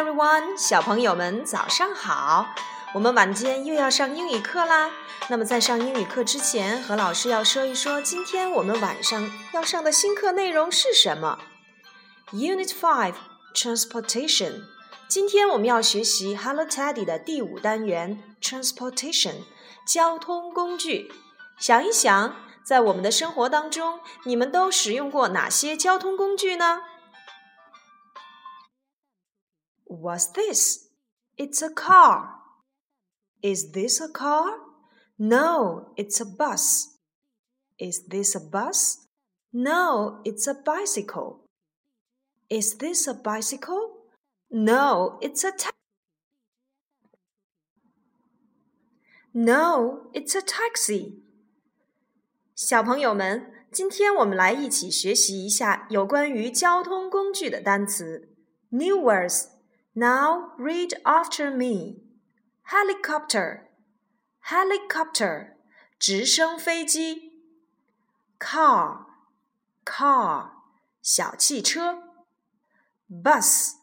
Everyone！小朋友们早上好。我们晚间又要上英语课啦。那么在上英语课之前，何老师要说一说，今天我们晚上要上的新课内容是什么？Unit Five Transportation。今天我们要学习 Hello Teddy 的第五单元 Transportation 交通工具。想一想，在我们的生活当中，你们都使用过哪些交通工具呢 ？What's this? It's a car. Is this a car? No, it's a bus. Is this a bus? No, it's a bicycle. Is this a bicycle? No, it's a ta- No, it's a taxi. 小朋友们，今天我们来一起学习一下有关于交通工具的单词 new words。 now read after me. Helicopter, helicopter, 直升飞机。Car, car, 小汽车。Bus,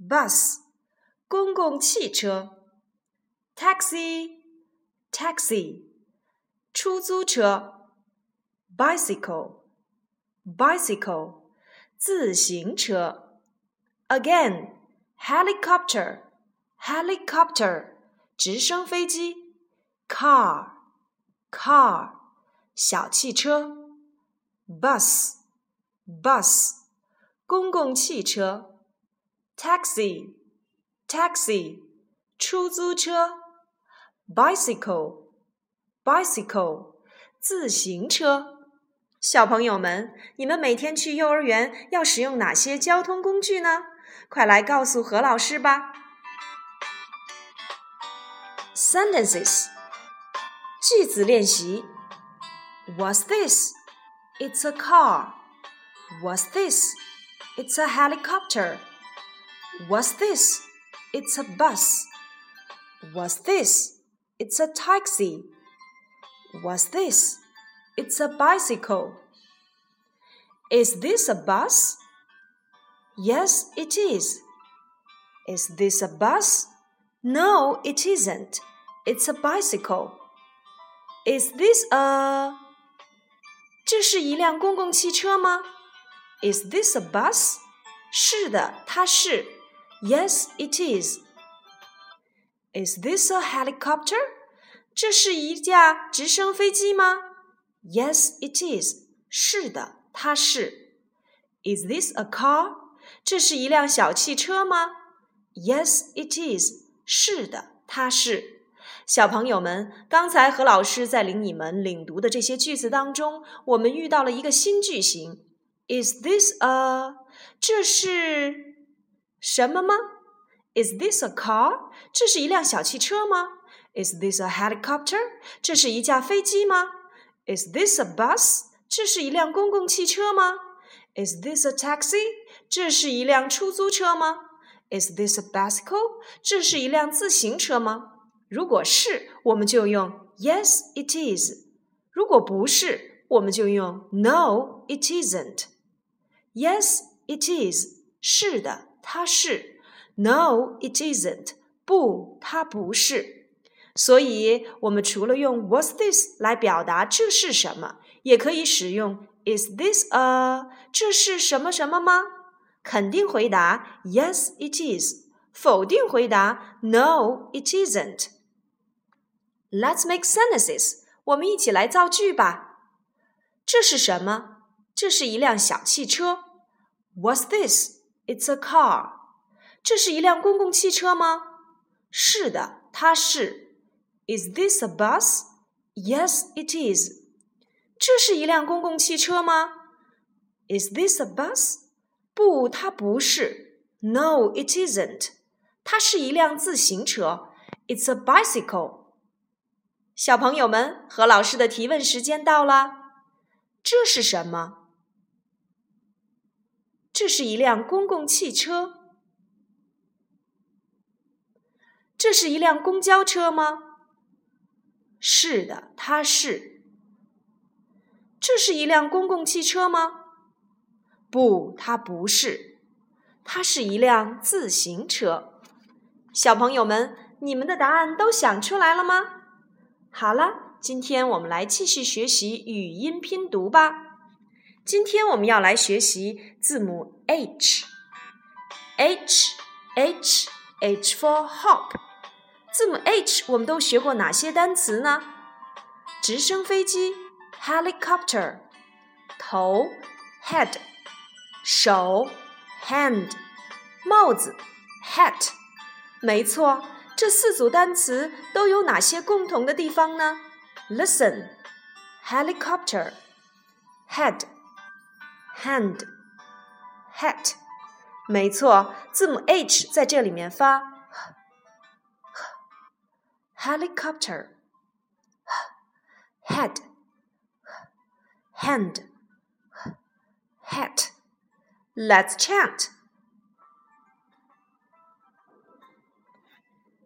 bus, 公共汽车。Taxi, taxi, 出租车。Bicycle, bicycle, 自行车。Again. Helicopter helicopter 直升飞机，car car 小汽车，bus bus 公共汽车，taxi taxi 出租车，bicycle bicycle 自行车。小朋友们，你们每天去幼儿园要使用哪些交通工具呢？快来告诉何老师吧。Sentences，句子练习。What's this? It's a car. What's this? It's a helicopter. What's this? It's a bus. What's this? It's a taxi. What's this? It's a bicycle. Is this a bus? Yes, it is. Is this a bus? No, it isn't. It's a bicycle. Is this a 这是一辆公共汽车吗？Is this a bus? 是的，它是。Yes, it is. Is this a helicopter? 这是一架直升飞机吗？Yes, it is. 是的，它是。Is this a car? 这是一辆小汽车吗？Yes, it is. 是的，它是。小朋友们，刚才和老师在领你们领读的这些句子当中，我们遇到了一个新句型。Is this a？这是什么吗？Is this a car？这是一辆小汽车吗？Is this a helicopter？这是一架飞机吗？Is this a bus？这是一辆公共汽车吗？Is this a taxi？这是一辆出租车吗？Is this a bicycle？这是一辆自行车吗？如果是，我们就用 Yes, it is。如果不是，我们就用 No, it isn't。Yes, it is。是的，它是。No, it isn't。不，它不是。所以，我们除了用 What's this 来表达这是什么，也可以使用。Is this a？这是什么什么吗？肯定回答 Yes, it is。否定回答 No, it isn't。Let's make sentences。我们一起来造句吧。这是什么？这是一辆小汽车。What's this? It's a car。这是一辆公共汽车吗？是的，它是。Is this a bus? Yes, it is。这是一辆公共汽车吗？Is this a bus？ 不，它不是。No, it isn't。它是一辆自行车。It's a bicycle。小朋友们，何老师的提问时间到了。这是什么？这是一辆公共汽车。这是一辆公交车吗？是的，它是。这是一辆公共汽车吗？不，它不是。它是一辆自行车。小朋友们，你们的答案都想出来了吗？好了，今天我们来继续学习语音拼读吧。今天我们要来学习字母 H，H H H for hop。字母 H 我们都学过哪些单词呢？直升飞机 helicopter，头 head，手 hand，帽子 hat。没错，这四组单词都有哪些共同的地方呢？Listen, helicopter, head, hand, hat。没错，字母 H 在这里面发 helicopter, head, hand, hat. Let's chant.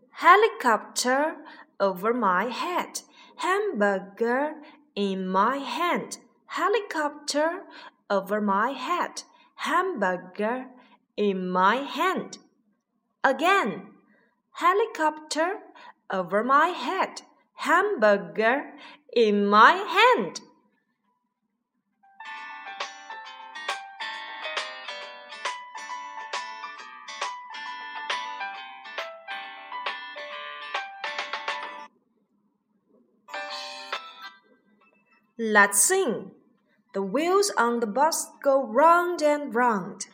Helicopter over my head, hamburger in my hand. Helicopter over my head, hamburger in my hand. Again, helicopter over my head, hamburger in my hand. Let's sing. The wheels on the bus go round and round.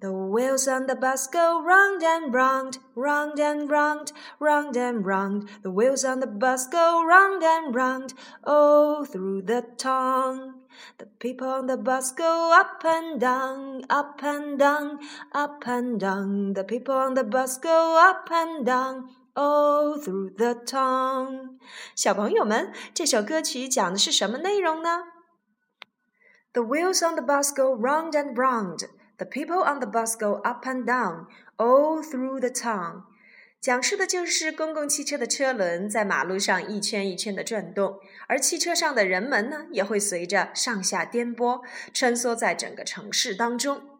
The wheels on the bus go round and round, round and round, round and round. The wheels on the bus go round and round, all through the town. The people on the bus go up and down, up and down, up and down. The people on the bus go up and down all through the town。小朋友们，这首歌曲讲的是什么内容呢？The wheels on the bus go round and round. The people on the bus go up and down all through the town. 讲述的就是公共汽车的车轮在马路上一圈一圈的转动，而汽车上的人们呢，也会随着上下颠簸，穿梭在整个城市当中。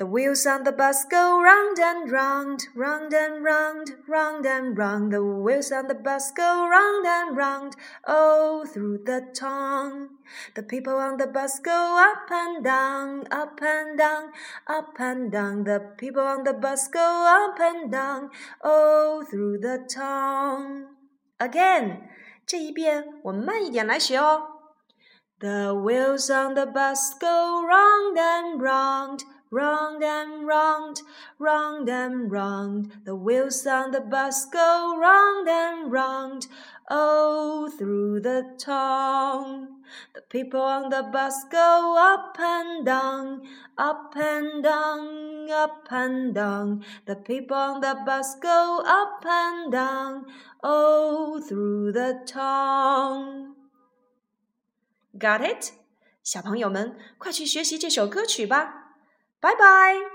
the wheels on the bus go round and round, round and round, round and round. The wheels on the bus go round and round, all through the town. The people on the bus go up and down, up and down, up and down. The people on the bus go up and down, all through the town. Again，这一遍我们慢一点来学哦。The wheels on the bus go round and round round and round, round and round. The wheels on the bus go round and round, all through the town. The people on the bus go up and down, up and down, up and down. The people on the bus go up and down, all through the town. Got it? 小朋友们，快去学习这首歌曲吧！ 拜拜。